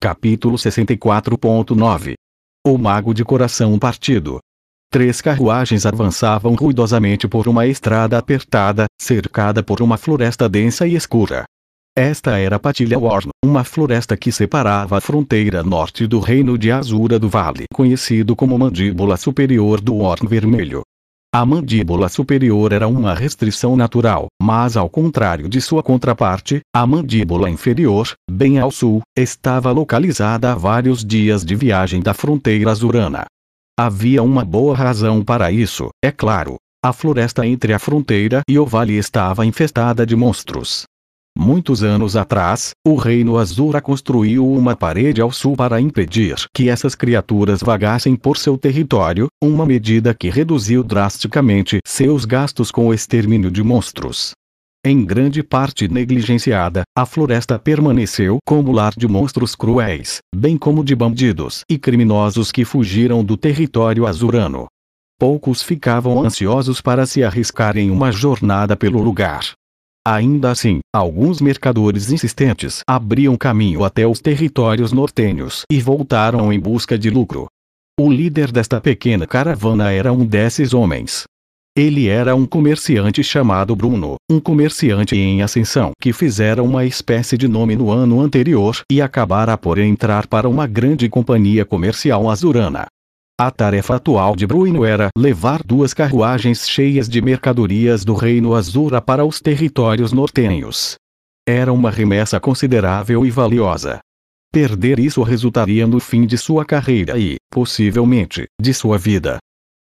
Capítulo 64.9 O Mago de Coração Partido Três carruagens avançavam ruidosamente por uma estrada apertada, cercada por uma floresta densa e escura. Esta era Patilha Worn, uma floresta que separava a fronteira norte do reino de Azura do Vale, conhecido como Mandíbula Superior do Worn Vermelho. A mandíbula superior era uma restrição natural, mas ao contrário de sua contraparte, a mandíbula inferior, bem ao sul, estava localizada a vários dias de viagem da fronteira azurana. Havia uma boa razão para isso, é claro. A floresta entre a fronteira e o vale estava infestada de monstros. Muitos anos atrás, o Reino Azura construiu uma parede ao sul para impedir que essas criaturas vagassem por seu território, uma medida que reduziu drasticamente seus gastos com o extermínio de monstros. Em grande parte negligenciada, a floresta permaneceu como lar de monstros cruéis, bem como de bandidos e criminosos que fugiram do território azurano. Poucos ficavam ansiosos para se arriscar em uma jornada pelo lugar. Ainda assim, alguns mercadores insistentes abriam caminho até os territórios nortenhos e voltaram em busca de lucro. O líder desta pequena caravana era um desses homens. Ele era um comerciante chamado Bruno, um comerciante em ascensão que fizera uma espécie de nome no ano anterior e acabara por entrar para uma grande companhia comercial azurana. A tarefa atual de Bruno era levar duas carruagens cheias de mercadorias do Reino Azura para os territórios nortenhos. Era uma remessa considerável e valiosa. Perder isso resultaria no fim de sua carreira e, possivelmente, de sua vida.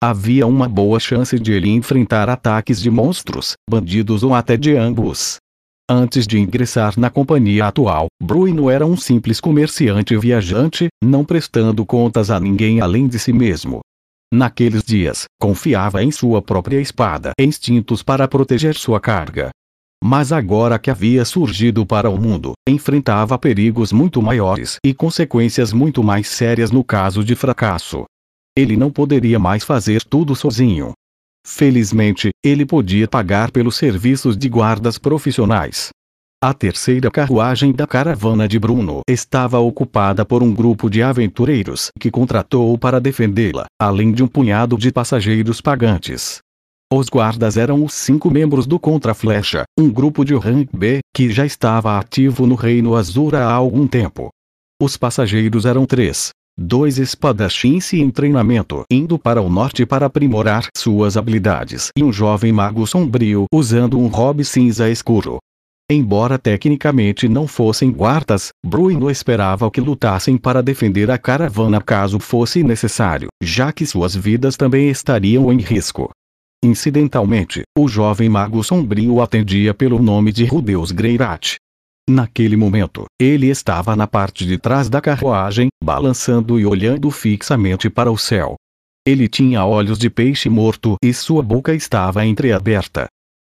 Havia uma boa chance de ele enfrentar ataques de monstros, bandidos ou até de ambos. Antes de ingressar na companhia atual, Bruno era um simples comerciante viajante, não prestando contas a ninguém além de si mesmo. Naqueles dias, confiava em sua própria espada e instintos para proteger sua carga. Mas agora que havia surgido para o mundo, enfrentava perigos muito maiores e consequências muito mais sérias no caso de fracasso. Ele não poderia mais fazer tudo sozinho. Felizmente, ele podia pagar pelos serviços de guardas profissionais. A terceira carruagem da caravana de Bruno estava ocupada por um grupo de aventureiros que contratou para defendê-la, além de um punhado de passageiros pagantes. Os guardas eram os cinco membros do Contra-Flecha, um grupo de rank B, que já estava ativo no Reino Azura há algum tempo. Os passageiros eram três, dois espadachins em treinamento indo para o norte para aprimorar suas habilidades e um jovem mago sombrio usando um robe cinza escuro. Embora tecnicamente não fossem guardas, Bruno esperava que lutassem para defender a caravana caso fosse necessário, já que suas vidas também estariam em risco. Incidentalmente, o jovem mago sombrio atendia pelo nome de Rudeus Greirat, Naquele momento, ele estava na parte de trás da carruagem, balançando e olhando fixamente para o céu. Ele tinha olhos de peixe morto e sua boca estava entreaberta.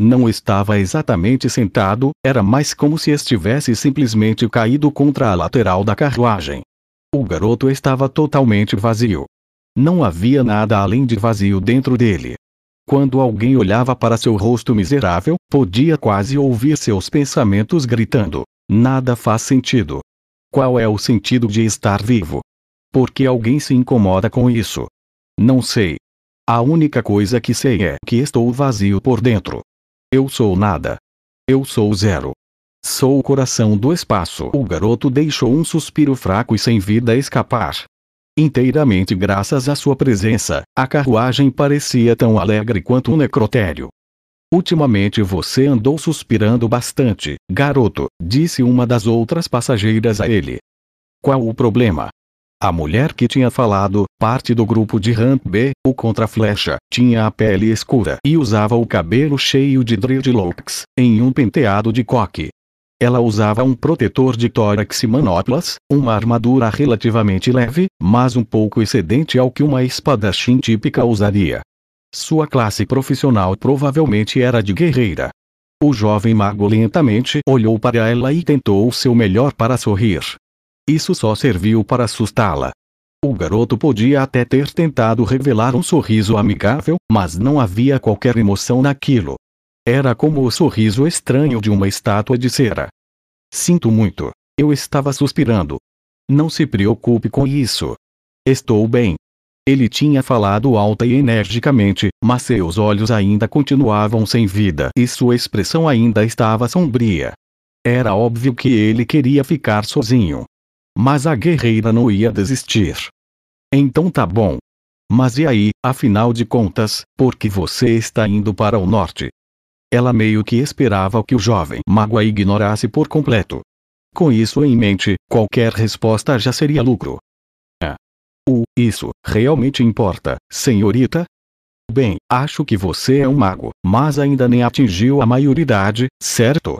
Não estava exatamente sentado, era mais como se estivesse simplesmente caído contra a lateral da carruagem. O garoto estava totalmente vazio. Não havia nada além de vazio dentro dele. Quando alguém olhava para seu rosto miserável, podia quase ouvir seus pensamentos gritando: Nada faz sentido. Qual é o sentido de estar vivo? Por que alguém se incomoda com isso? Não sei. A única coisa que sei é que estou vazio por dentro. Eu sou nada. Eu sou zero. Sou o coração do espaço. O garoto deixou um suspiro fraco e sem vida escapar. Inteiramente graças à sua presença, a carruagem parecia tão alegre quanto um necrotério. Ultimamente você andou suspirando bastante, garoto, disse uma das outras passageiras a ele. Qual o problema? A mulher que tinha falado, parte do grupo de Ramp B, o contra-flecha, tinha a pele escura e usava o cabelo cheio de dreadlocks, em um penteado de coque. Ela usava um protetor de tórax e manoplas, uma armadura relativamente leve, mas um pouco excedente ao que uma espadachim típica usaria. Sua classe profissional provavelmente era de guerreira. O jovem mago lentamente olhou para ela e tentou o seu melhor para sorrir. Isso só serviu para assustá-la. O garoto podia até ter tentado revelar um sorriso amigável, mas não havia qualquer emoção naquilo. Era como o sorriso estranho de uma estátua de cera. Sinto muito. Eu estava suspirando. Não se preocupe com isso. Estou bem. Ele tinha falado alta e energicamente, mas seus olhos ainda continuavam sem vida e sua expressão ainda estava sombria. Era óbvio que ele queria ficar sozinho. Mas a guerreira não ia desistir. Então tá bom. Mas e aí, afinal de contas, por que você está indo para o norte? Ela meio que esperava que o jovem mago a ignorasse por completo. Com isso em mente, qualquer resposta já seria lucro. É. O, isso, realmente importa, senhorita? Bem, acho que você é um mago, mas ainda nem atingiu a maioridade, certo?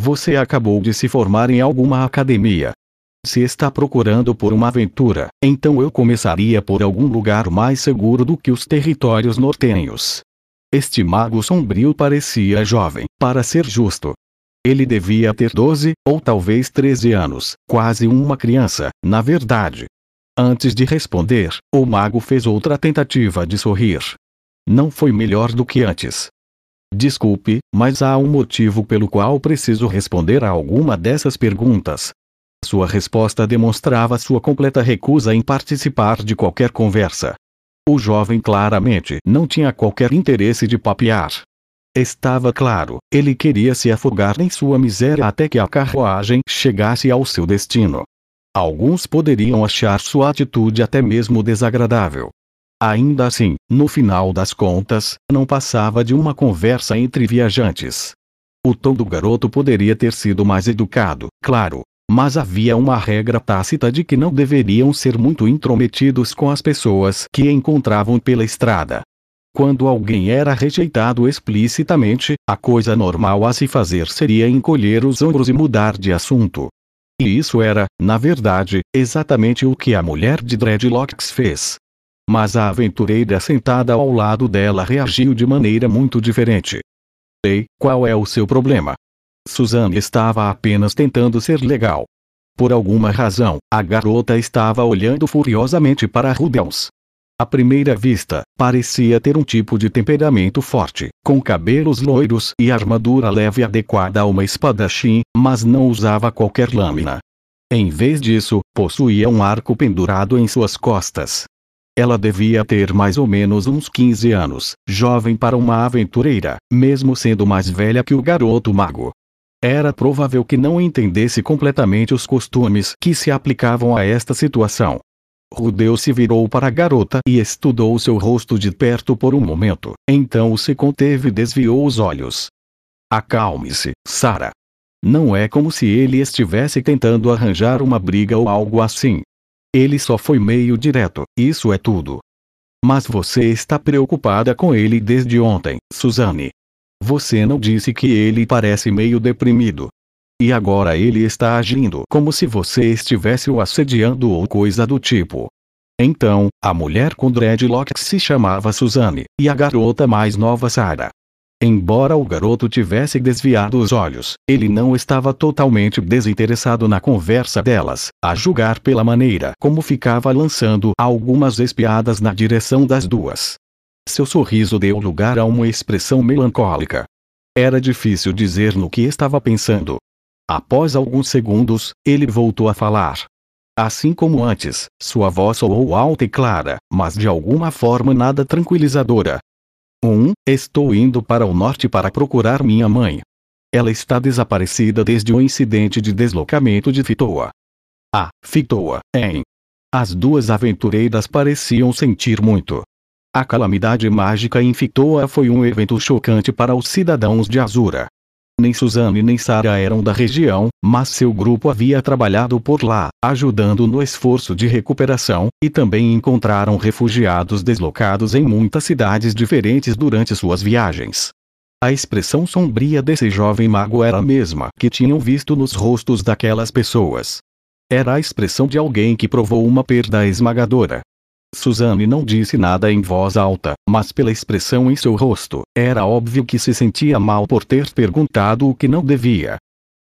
Você acabou de se formar em alguma academia. Se está procurando por uma aventura, então eu começaria por algum lugar mais seguro do que os territórios nortenhos. Este mago sombrio parecia jovem, para ser justo. Ele devia ter 12, ou talvez 13 anos, quase uma criança, na verdade. Antes de responder, o mago fez outra tentativa de sorrir. Não foi melhor do que antes. Desculpe, mas há um motivo pelo qual preciso responder a alguma dessas perguntas. Sua resposta demonstrava sua completa recusa em participar de qualquer conversa. O jovem claramente não tinha qualquer interesse de papear. Estava claro, ele queria se afogar em sua miséria até que a carruagem chegasse ao seu destino. Alguns poderiam achar sua atitude até mesmo desagradável. Ainda assim, no final das contas, não passava de uma conversa entre viajantes. O tom do garoto poderia ter sido mais educado, claro, mas havia uma regra tácita de que não deveriam ser muito intrometidos com as pessoas que encontravam pela estrada. Quando alguém era rejeitado explicitamente, a coisa normal a se fazer seria encolher os ombros e mudar de assunto. E isso era, na verdade, exatamente o que a mulher de Dreadlocks fez. Mas a aventureira sentada ao lado dela reagiu de maneira muito diferente. Ei, qual é o seu problema? Suzanne estava apenas tentando ser legal. Por alguma razão, a garota estava olhando furiosamente para Rudels. À primeira vista, parecia ter um tipo de temperamento forte, com cabelos loiros e armadura leve adequada a uma espadachim, mas não usava qualquer lâmina. Em vez disso, possuía um arco pendurado em suas costas. Ela devia ter mais ou menos uns 15 anos, jovem para uma aventureira, mesmo sendo mais velha que o garoto mago. Era provável que não entendesse completamente os costumes que se aplicavam a esta situação. Rudeu se virou para a garota e estudou seu rosto de perto por um momento. Então se conteve e desviou os olhos. Acalme-se, Sara. Não é como se ele estivesse tentando arranjar uma briga ou algo assim. Ele só foi meio direto, isso é tudo. Mas você está preocupada com ele desde ontem, Suzanne. Você não disse que ele parece meio deprimido. E agora ele está agindo como se você estivesse o assediando ou coisa do tipo. Então, a mulher com dreadlocks se chamava Suzanne, e a garota mais nova Sarah. Embora o garoto tivesse desviado os olhos, ele não estava totalmente desinteressado na conversa delas, a julgar pela maneira como ficava lançando algumas espiadas na direção das duas. Seu sorriso deu lugar a uma expressão melancólica. Era difícil dizer no que estava pensando. Após alguns segundos, ele voltou a falar. Assim como antes, sua voz soou alta e clara, mas de alguma forma nada tranquilizadora. 1. Um, estou indo para o norte para procurar minha mãe. Ela está desaparecida desde o incidente de deslocamento de Fitoa. Ah, Fitoa, em. As duas aventureiras pareciam sentir muito. A calamidade mágica Fitoa foi um evento chocante para os cidadãos de Azura. Nem Suzanne nem Sarah eram da região, mas seu grupo havia trabalhado por lá, ajudando no esforço de recuperação, e também encontraram refugiados deslocados em muitas cidades diferentes durante suas viagens. A expressão sombria desse jovem mago era a mesma que tinham visto nos rostos daquelas pessoas. Era a expressão de alguém que provou uma perda esmagadora, Suzanne não disse nada em voz alta, mas pela expressão em seu rosto, era óbvio que se sentia mal por ter perguntado o que não devia.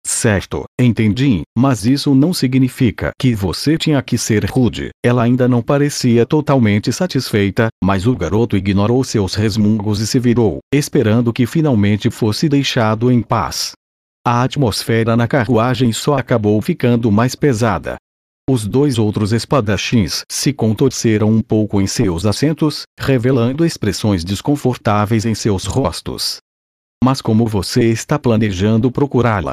Certo, entendi, mas isso não significa que você tinha que ser rude. Ela ainda não parecia totalmente satisfeita, mas o garoto ignorou seus resmungos e se virou, esperando que finalmente fosse deixado em paz. A atmosfera na carruagem só acabou ficando mais pesada. Os dois outros espadachins se contorceram um pouco em seus assentos, revelando expressões desconfortáveis em seus rostos. Mas como você está planejando procurá-la?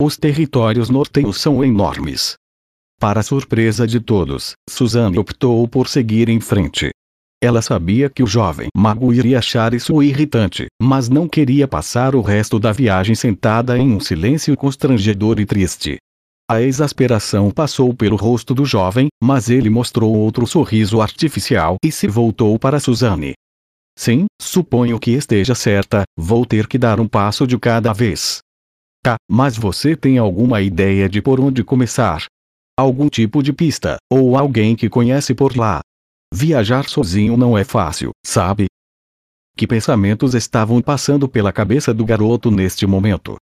Os territórios nortenhos são enormes. Para surpresa de todos, Suzanne optou por seguir em frente. Ela sabia que o jovem mago iria achar isso irritante, mas não queria passar o resto da viagem sentada em um silêncio constrangedor e triste. A exasperação passou pelo rosto do jovem, mas ele mostrou outro sorriso artificial e se voltou para Suzanne. Sim, suponho que esteja certa, vou ter que dar um passo de cada vez. Tá, mas você tem alguma ideia de por onde começar? Algum tipo de pista, ou alguém que conhece por lá? Viajar sozinho não é fácil, sabe? Que pensamentos estavam passando pela cabeça do garoto neste momento?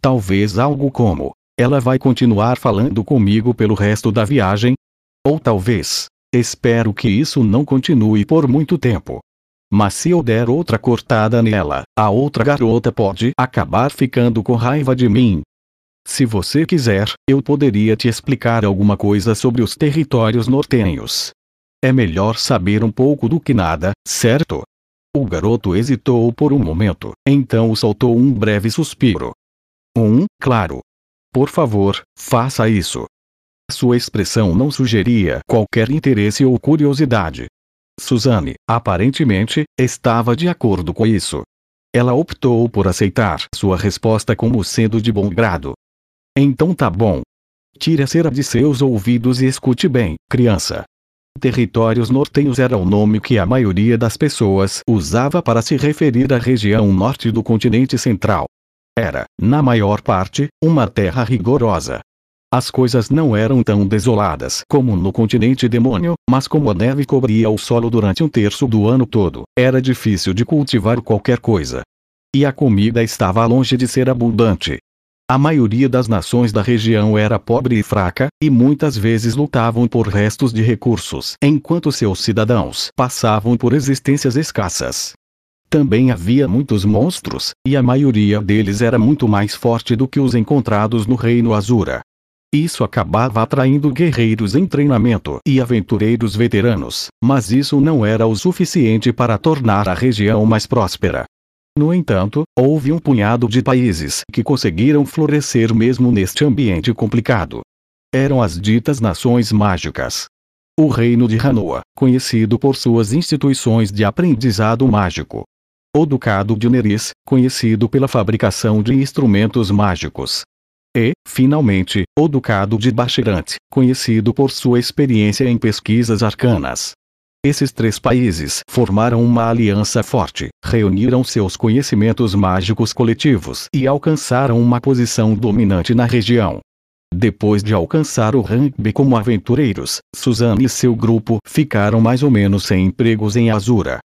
Talvez algo como: ela vai continuar falando comigo pelo resto da viagem? Ou talvez: espero que isso não continue por muito tempo. Mas se eu der outra cortada nela, a outra garota pode acabar ficando com raiva de mim. Se você quiser, eu poderia te explicar alguma coisa sobre os territórios nortenhos. É melhor saber um pouco do que nada, certo? O garoto hesitou por um momento, então soltou um breve suspiro. Um, claro. Por favor, faça isso. Sua expressão não sugeria qualquer interesse ou curiosidade. Suzanne, aparentemente, estava de acordo com isso. Ela optou por aceitar sua resposta como sendo de bom grado. Então tá bom. Tire a cera de seus ouvidos e escute bem, criança. Territórios nortenhos era o nome que a maioria das pessoas usava para se referir à região norte do continente central. Era, na maior parte, uma terra rigorosa, as coisas não eram tão desoladas como no continente demônio, mas como a neve cobria o solo durante um terço do ano todo, era difícil de cultivar qualquer coisa. E a comida estava longe de ser abundante. A maioria das nações da região era pobre e fraca, e muitas vezes lutavam por restos de recursos, enquanto seus cidadãos passavam por existências escassas. Também havia muitos monstros, e a maioria deles era muito mais forte do que os encontrados no Reino Azura. Isso acabava atraindo guerreiros em treinamento e aventureiros veteranos, mas isso não era o suficiente para tornar a região mais próspera. No entanto, houve um punhado de países que conseguiram florescer mesmo neste ambiente complicado. Eram as ditas nações mágicas. O reino de Hanoa, conhecido por suas instituições de aprendizado mágico. O ducado de Neris, conhecido pela fabricação de instrumentos mágicos. E, finalmente, o Ducado de Bachirante, conhecido por sua experiência em pesquisas arcanas. Esses três países formaram uma aliança forte, reuniram seus conhecimentos mágicos coletivos e alcançaram uma posição dominante na região. Depois de alcançar o B como aventureiros, Suzanne e seu grupo ficaram mais ou menos sem empregos em Azura.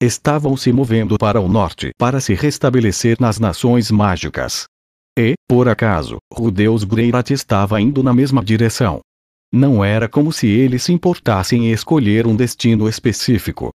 Estavam se movendo para o norte para se restabelecer nas nações mágicas. E, por acaso, o deus Greirat estava indo na mesma direção. Não era como se ele se importasse em escolher um destino específico.